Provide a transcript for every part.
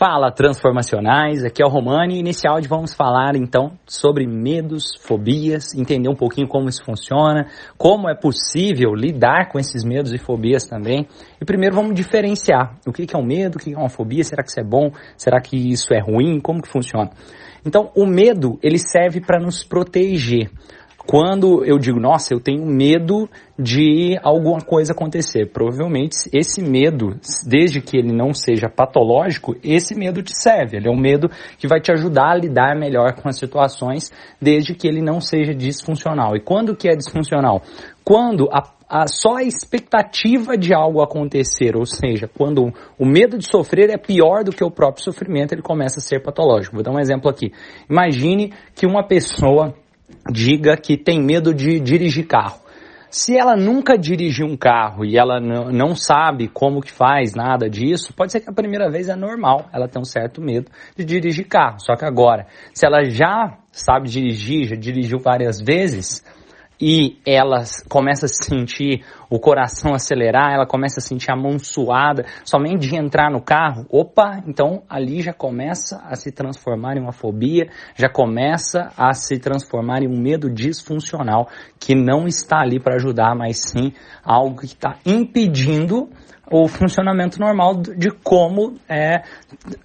Fala transformacionais, aqui é o Romani e nesse áudio vamos falar então sobre medos, fobias, entender um pouquinho como isso funciona, como é possível lidar com esses medos e fobias também. E primeiro vamos diferenciar o que é um medo, o que é uma fobia, será que isso é bom, será que isso é ruim, como que funciona. Então o medo ele serve para nos proteger. Quando eu digo, nossa, eu tenho medo de alguma coisa acontecer, provavelmente esse medo, desde que ele não seja patológico, esse medo te serve. Ele é um medo que vai te ajudar a lidar melhor com as situações, desde que ele não seja disfuncional. E quando que é disfuncional? Quando a a, só a expectativa de algo acontecer, ou seja, quando o medo de sofrer é pior do que o próprio sofrimento, ele começa a ser patológico. Vou dar um exemplo aqui. Imagine que uma pessoa diga que tem medo de dirigir carro. Se ela nunca dirigiu um carro e ela não sabe como que faz nada disso, pode ser que a primeira vez é normal, ela tem um certo medo de dirigir carro. Só que agora, se ela já sabe dirigir, já dirigiu várias vezes, e ela começa a sentir o coração acelerar, ela começa a sentir a mão suada, somente de entrar no carro, opa, então ali já começa a se transformar em uma fobia, já começa a se transformar em um medo disfuncional que não está ali para ajudar, mas sim algo que está impedindo o funcionamento normal de como é,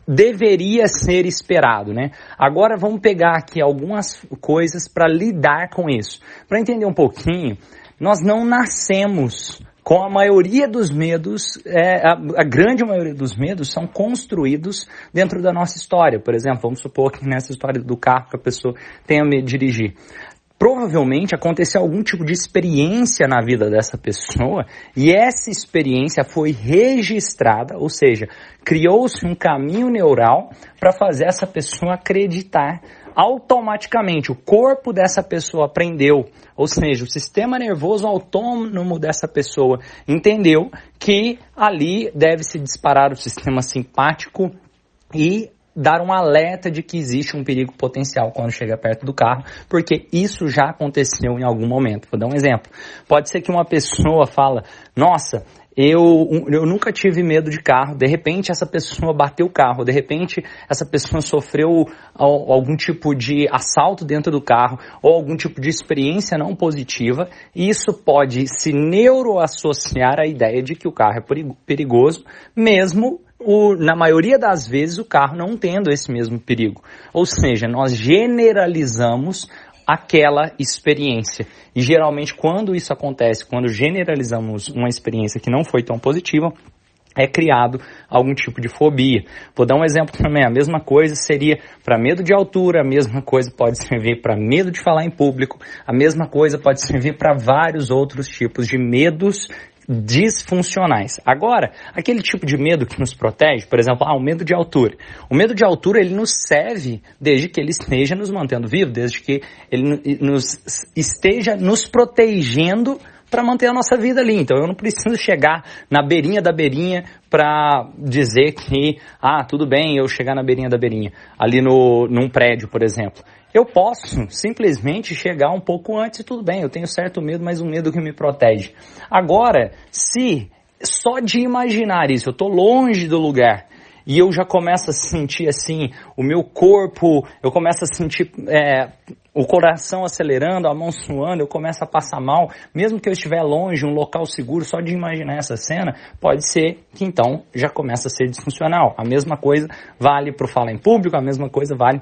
deveria ser esperado, né? Agora vamos pegar aqui algumas coisas para lidar com isso. Para entender um pouquinho, nós não nascemos com a maioria dos medos, é, a, a, grande maioria dos medos são construídos dentro da nossa história. Por exemplo, vamos supor que nessa história do carro que a pessoa tenha medo de dirigir provavelmente aconteceu algum tipo de experiência na vida dessa pessoa e essa experiência foi registrada, ou seja, criou-se um caminho neural para fazer essa pessoa acreditar automaticamente. O corpo dessa pessoa aprendeu, ou seja, o sistema nervoso autônomo dessa pessoa entendeu que ali deve se disparar o sistema simpático e dar um alerta de que existe um perigo potencial quando chega perto do carro, porque isso já aconteceu em algum momento. Vou dar um exemplo. Pode ser que uma pessoa fala, nossa, eu, eu nunca tive medo de carro, de repente essa pessoa bateu o carro, de repente essa pessoa sofreu algum tipo de assalto dentro do carro ou algum tipo de experiência não positiva, e isso pode se neuroassociar à ideia de que o carro é perigoso, mesmo o, na maioria das vezes, o carro não tendo esse mesmo perigo. Ou seja, nós generalizamos aquela experiência. E geralmente, quando isso acontece, quando generalizamos uma experiência que não foi tão positiva, é criado algum tipo de fobia. Vou dar um exemplo também. A mesma coisa seria para medo de altura, a mesma coisa pode servir para medo de falar em público, a mesma coisa pode servir para vários outros tipos de medos disfuncionais. Agora, aquele tipo de medo que nos protege, por exemplo, ah, o medo de altura. O medo de altura, ele nos serve desde que ele esteja nos mantendo vivos, desde que ele nos esteja nos protegendo para manter a nossa vida ali. Então eu não preciso chegar na beirinha da beirinha para dizer que, ah, tudo bem eu chegar na beirinha da beirinha, ali no, num prédio, por exemplo. Eu posso simplesmente chegar um pouco antes e tudo bem, eu tenho certo medo, mas um medo que me protege. Agora, se só de imaginar isso, eu estou longe do lugar, e eu já começo a sentir assim, o meu corpo, eu começo a sentir é, o coração acelerando, a mão suando, eu começo a passar mal, mesmo que eu estiver longe, um local seguro, só de imaginar essa cena, pode ser que então já começa a ser disfuncional. A mesma coisa vale para o falar em público, a mesma coisa vale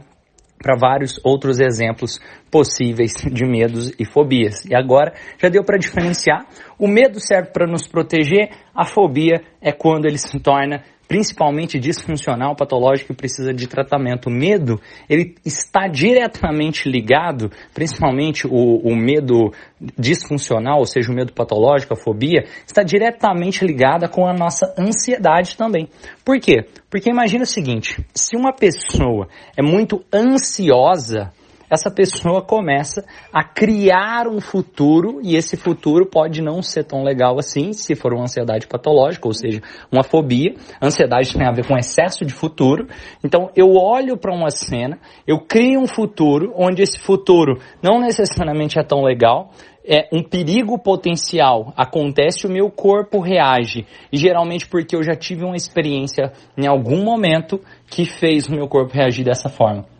para vários outros exemplos possíveis de medos e fobias. E agora já deu para diferenciar. O medo serve para nos proteger, a fobia é quando ele se torna principalmente disfuncional, patológico e precisa de tratamento. O medo, ele está diretamente ligado, principalmente o, o medo disfuncional, ou seja, o medo patológico, a fobia, está diretamente ligada com a nossa ansiedade também. Por quê? Porque imagina o seguinte, se uma pessoa é muito ansiosa, essa pessoa começa a criar um futuro e esse futuro pode não ser tão legal assim se for uma ansiedade patológica, ou seja, uma fobia. Ansiedade tem a ver com excesso de futuro. Então eu olho para uma cena, eu crio um futuro onde esse futuro não necessariamente é tão legal, é um perigo potencial acontece, o meu corpo reage. E geralmente porque eu já tive uma experiência em algum momento que fez o meu corpo reagir dessa forma.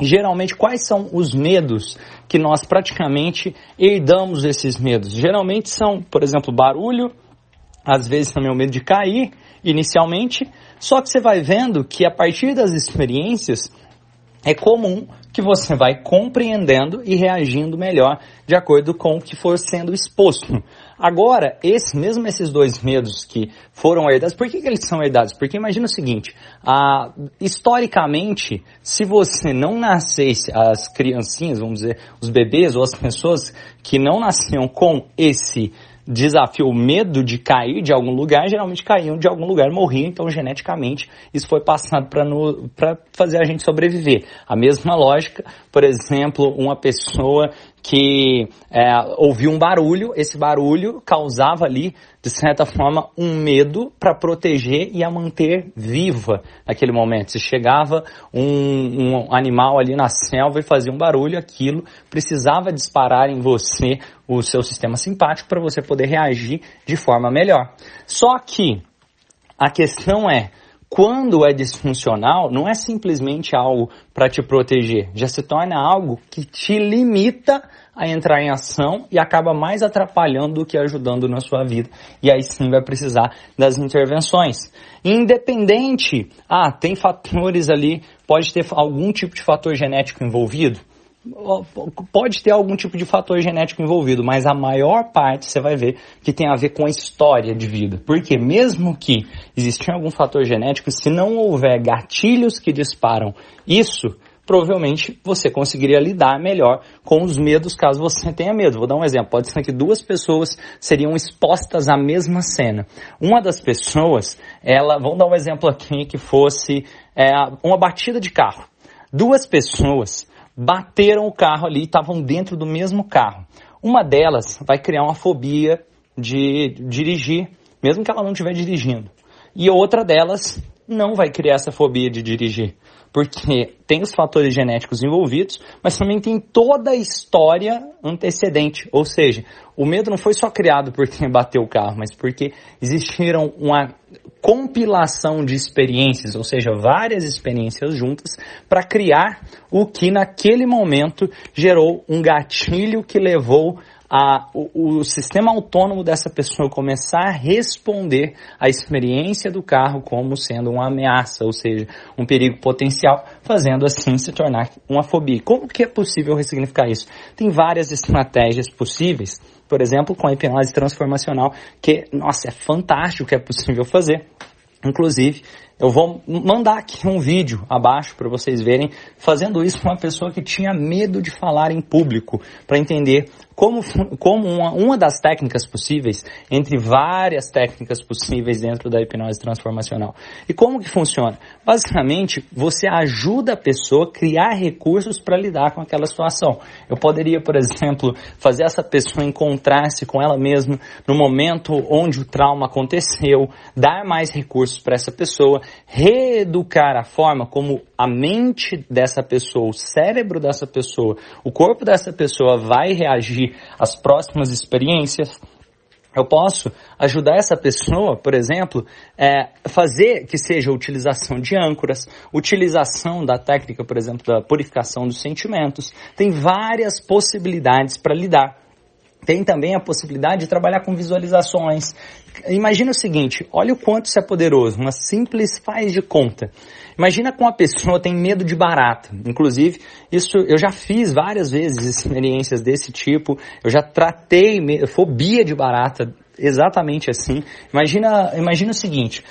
Geralmente, quais são os medos que nós praticamente herdamos esses medos? Geralmente são, por exemplo, barulho, às vezes também o medo de cair, inicialmente, só que você vai vendo que a partir das experiências é comum que você vai compreendendo e reagindo melhor de acordo com o que for sendo exposto. Agora, esse, mesmo esses dois medos que foram herdados, por que, que eles são herdados? Porque imagina o seguinte, historicamente, se você não nascesse, as criancinhas, vamos dizer, os bebês ou as pessoas que não nasciam com esse desafio, o medo de cair de algum lugar, geralmente caíam de algum lugar, morriam, então geneticamente isso foi passado para fazer a gente sobreviver. A mesma lógica, por exemplo, uma pessoa que é, ouviu um barulho, esse barulho causava ali, de certa forma, um medo para proteger e a manter viva naquele momento. Se chegava um, um animal ali na selva e fazia um barulho, aquilo precisava disparar em você o seu sistema simpático para você poder reagir de forma melhor. Só que a questão é, quando é disfuncional, não é simplesmente algo para te proteger, já se torna algo que te limita a entrar em ação e acaba mais atrapalhando do que ajudando na sua vida. E aí sim vai precisar das intervenções. Independente, ah, tem fatores ali, pode ter algum tipo de fator genético envolvido? Pode ter algum tipo de fator genético envolvido, mas a maior parte você vai ver que tem a ver com a história de vida. Porque mesmo que existir algum fator genético, se não houver gatilhos que disparam isso, provavelmente você conseguiria lidar melhor com os medos caso você tenha medo. Vou dar um exemplo. Pode ser que duas pessoas seriam expostas à mesma cena. Uma das pessoas, ela, vamos dar um exemplo aqui que fosse é, uma batida de carro. Duas pessoas bateram o carro ali, estavam dentro do mesmo carro. Uma delas vai criar uma fobia de dirigir, mesmo que ela não estiver dirigindo. E outra delas não vai criar essa fobia de dirigir, porque tem os fatores genéticos envolvidos, mas também tem toda a história antecedente. Ou seja, o medo não foi só criado porque bateu o carro, mas porque existiram uma compilação de experiências, ou seja, várias experiências juntas, para criar o que naquele momento gerou um gatilho que levou a, o, o, sistema autônomo dessa pessoa começar a responder à experiência do carro como sendo uma ameaça, ou seja, um perigo potencial, fazendo assim se tornar uma fobia. Como que é possível ressignificar isso? Tem várias estratégias possíveis, por exemplo, com a hipnose transformacional, que, nossa, é fantástico que é possível fazer. Inclusive, eu vou mandar aqui um vídeo abaixo para vocês verem fazendo isso com uma pessoa que tinha medo de falar em público, para entender como, como uma, uma das técnicas possíveis, entre várias técnicas possíveis dentro da hipnose transformacional. E como que funciona? Basicamente, você ajuda a pessoa a criar recursos para lidar com aquela situação. Eu poderia, por exemplo, fazer essa pessoa encontrar-se com ela mesma no momento onde o trauma aconteceu, dar mais recursos para essa pessoa, reeducar a forma como a mente dessa pessoa, o cérebro dessa pessoa, o corpo dessa pessoa vai reagir às próximas experiências. Eu posso ajudar essa pessoa, por exemplo, é, fazer que seja utilização de âncoras, utilização da técnica, por exemplo, da purificação dos sentimentos. Tem várias possibilidades para lidar. Tem também a possibilidade de trabalhar com visualizações. Imagina o seguinte, olha o quanto isso é poderoso, uma simples faz de conta. Imagina que uma pessoa tem medo de barata. Inclusive, isso eu já fiz várias vezes experiências desse tipo. Eu já tratei fobia de barata exatamente assim. Imagina, imagina o seguinte,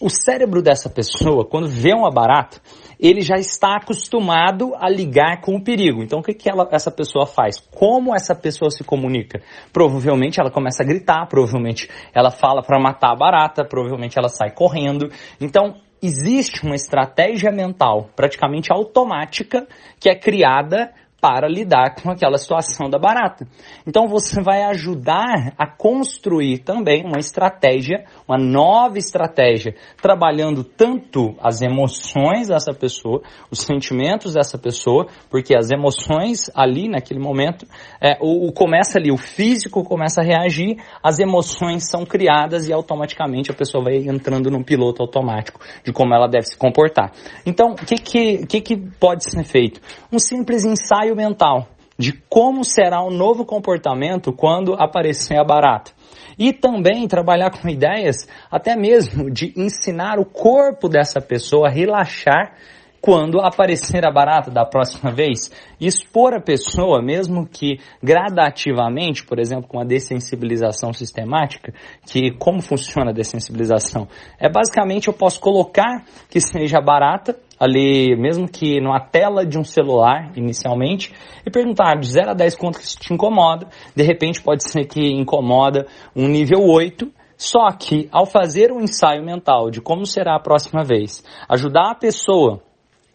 o cérebro dessa pessoa, quando vê uma barata, ele já está acostumado a ligar com o perigo. Então, o que, que ela, essa pessoa faz? Como essa pessoa se comunica? Provavelmente ela começa a gritar, provavelmente ela fala para matar a barata, provavelmente ela sai correndo. Então, existe uma estratégia mental praticamente automática que é criada para lidar com aquela situação da barata. Então você vai ajudar a construir também uma estratégia, uma nova estratégia, trabalhando tanto as emoções dessa pessoa, os sentimentos dessa pessoa, porque as emoções ali naquele momento, é, o, o começa ali, o físico começa a reagir, as emoções são criadas e automaticamente a pessoa vai entrando num piloto automático de como ela deve se comportar. Então, o que, que, que, que pode ser feito? Um simples ensaio ensaio mental de como será o novo comportamento quando aparecer a barata. E também trabalhar com ideias até mesmo de ensinar o corpo dessa pessoa a relaxar quando aparecer a barata da próxima vez, expor a pessoa, mesmo que gradativamente, por exemplo, com a dessensibilização sistemática, que como funciona a dessensibilização? É basicamente eu posso colocar que seja barata ali, mesmo que numa tela de um celular, inicialmente, e perguntar de 0 a 10 quanto isso te incomoda. De repente pode ser que incomoda um nível 8, só que ao fazer um ensaio mental de como será a próxima vez, ajudar a pessoa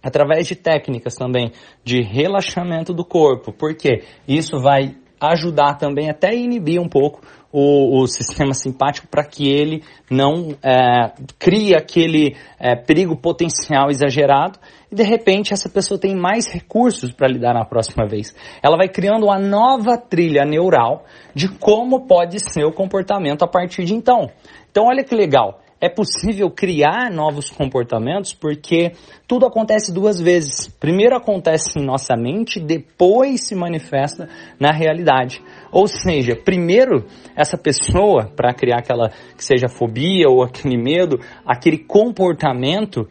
através de técnicas também de relaxamento do corpo, porque isso vai ajudar também até inibir um pouco o, o sistema simpático para que ele não é, crie aquele é, perigo potencial exagerado e de repente essa pessoa tem mais recursos para lidar na próxima vez. Ela vai criando uma nova trilha neural de como pode ser o comportamento a partir de então. Então olha que legal é possível criar novos comportamentos porque tudo acontece duas vezes. Primeiro acontece em nossa mente, depois se manifesta na realidade. Ou seja, primeiro essa pessoa, para criar aquela que seja fobia ou aquele medo, aquele comportamento,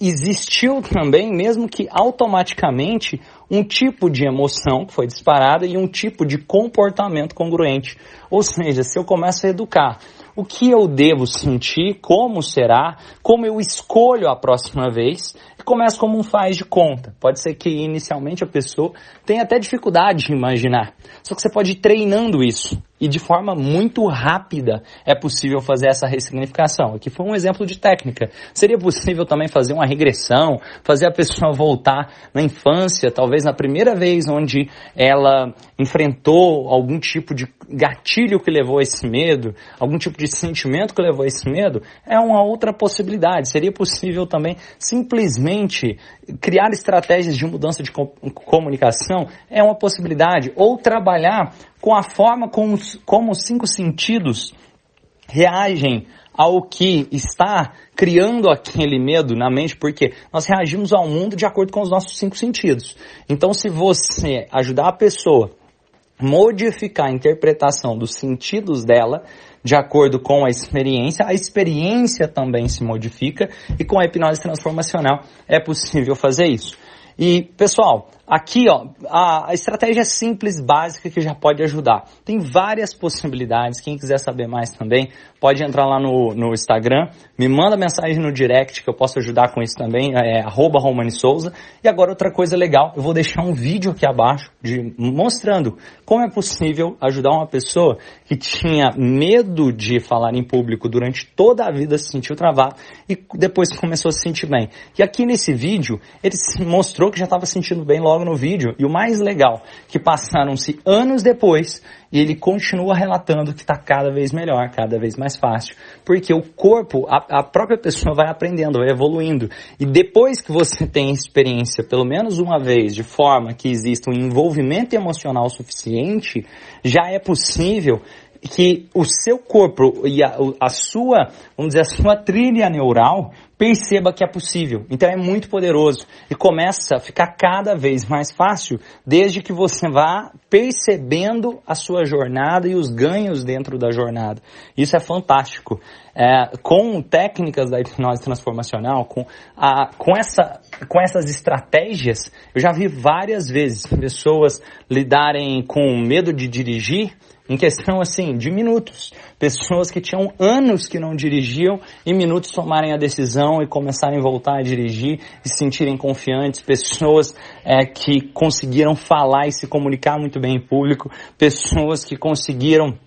existiu também, mesmo que automaticamente, um tipo de emoção que foi disparada e um tipo de comportamento congruente. Ou seja, se eu começo a educar o que eu devo sentir, como será, como eu escolho a próxima vez, e começa como um faz de conta. Pode ser que inicialmente a pessoa tenha até dificuldade de imaginar, só que você pode ir treinando isso e de forma muito rápida é possível fazer essa ressignificação. Aqui foi um exemplo de técnica. Seria possível também fazer uma regressão, fazer a pessoa voltar na infância, talvez na primeira vez onde ela enfrentou algum tipo de gatilho que levou a esse medo, algum tipo de sentimento que levou a esse medo, é uma outra possibilidade. Seria possível também simplesmente criar estratégias de mudança de comunicação, é uma possibilidade. Ou trabalhar com a forma como, como os cinco sentidos reagem ao que está criando aquele medo na mente, porque nós reagimos ao mundo de acordo com os nossos cinco sentidos. Então, se você ajudar a pessoa modificar a interpretação dos sentidos dela de acordo com a experiência, a experiência também se modifica e com a hipnose transformacional é possível fazer isso. E, pessoal, Aqui, ó, a, estratégia simples, básica que já pode ajudar. Tem várias possibilidades. Quem quiser saber mais também, pode entrar lá no, no Instagram, me manda mensagem no direct que eu posso ajudar com isso também, é arroba Romani Souza. E agora outra coisa legal, eu vou deixar um vídeo aqui abaixo de, mostrando como é possível ajudar uma pessoa que tinha medo de falar em público durante toda a vida, se sentiu travado e depois começou a se sentir bem. E aqui nesse vídeo, ele mostrou que já estava se sentindo bem logo logo no vídeo. E o mais legal, que passaram-se anos depois e ele continua relatando que está cada vez melhor, cada vez mais fácil. Porque o corpo, a, a, própria pessoa vai aprendendo, vai evoluindo. E depois que você tem experiência, pelo menos uma vez, de forma que exista um envolvimento emocional suficiente, já é possível que o seu corpo e a, a, sua, vamos dizer, a sua trilha neural perceba que é possível. Então é muito poderoso e começa a ficar cada vez mais fácil desde que você vá percebendo a sua jornada e os ganhos dentro da jornada. Isso é fantástico. É, com técnicas da hipnose transformacional, com, a, com, essa, com essas estratégias, eu já vi várias vezes pessoas lidarem com medo de dirigir em questão assim de minutos. Pessoas que tinham anos que não dirigiam, em minutos tomarem a decisão e começarem a voltar a dirigir e se sentirem confiantes. Pessoas é, que conseguiram falar e se comunicar muito bem em público. Pessoas que conseguiram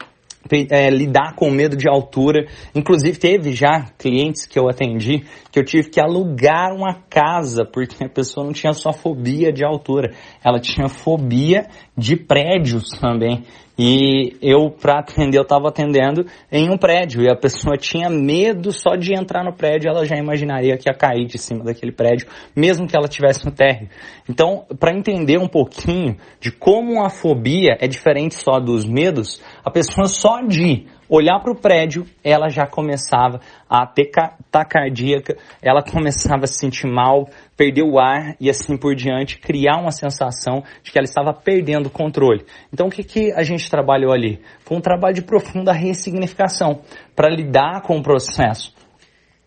é, lidar com medo de altura. Inclusive, teve já clientes que eu atendi que eu tive que alugar uma casa porque a pessoa não tinha só fobia de altura, ela tinha fobia de prédios também. E eu, para atender, eu estava atendendo em um prédio e a pessoa tinha medo só de entrar no prédio, ela já imaginaria que ia cair de cima daquele prédio, mesmo que ela tivesse no térreo. Então, para entender um pouquinho de como a fobia é diferente só dos medos, a pessoa só de olhar para o prédio, ela já começava a ter taquicardia, ela começava a se sentir mal, perder o ar e assim por diante, criar uma sensação de que ela estava perdendo o controle. Então o que, que a gente trabalhou ali? Foi um trabalho de profunda ressignificação para lidar com o processo.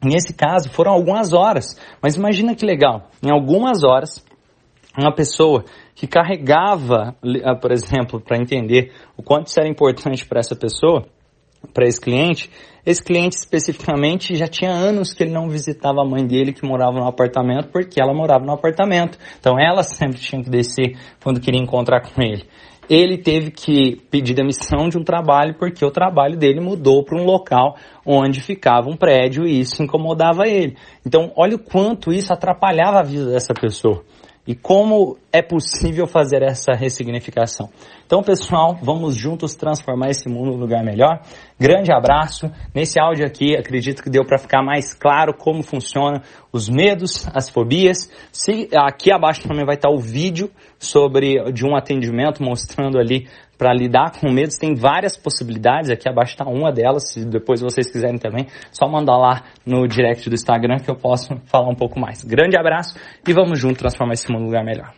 Nesse caso foram algumas horas, mas imagina que legal, em algumas horas uma pessoa que carregava, ah, por exemplo, para entender o quanto isso era importante para essa pessoa, para esse cliente, esse cliente especificamente já tinha anos que ele não visitava a mãe dele que morava no apartamento porque ela morava no apartamento. Então ela sempre tinha que descer quando queria encontrar com ele. Ele teve que pedir demissão de um trabalho porque o trabalho dele mudou para um local onde ficava um prédio e isso incomodava ele. Então olha o quanto isso atrapalhava a vida dessa pessoa e como é possível fazer essa ressignificação. Então, pessoal, vamos juntos transformar esse mundo num lugar melhor. Grande abraço. Nesse áudio aqui, acredito que deu para ficar mais claro como funciona os medos, as fobias. Se aqui abaixo também vai estar o vídeo sobre de um atendimento mostrando ali para lidar com medos. Tem várias possibilidades, aqui abaixo está uma delas. Se depois vocês quiserem também, só mandar lá no direct do Instagram que eu posso falar um pouco mais. Grande abraço e vamos juntos transformar esse mundo num lugar melhor.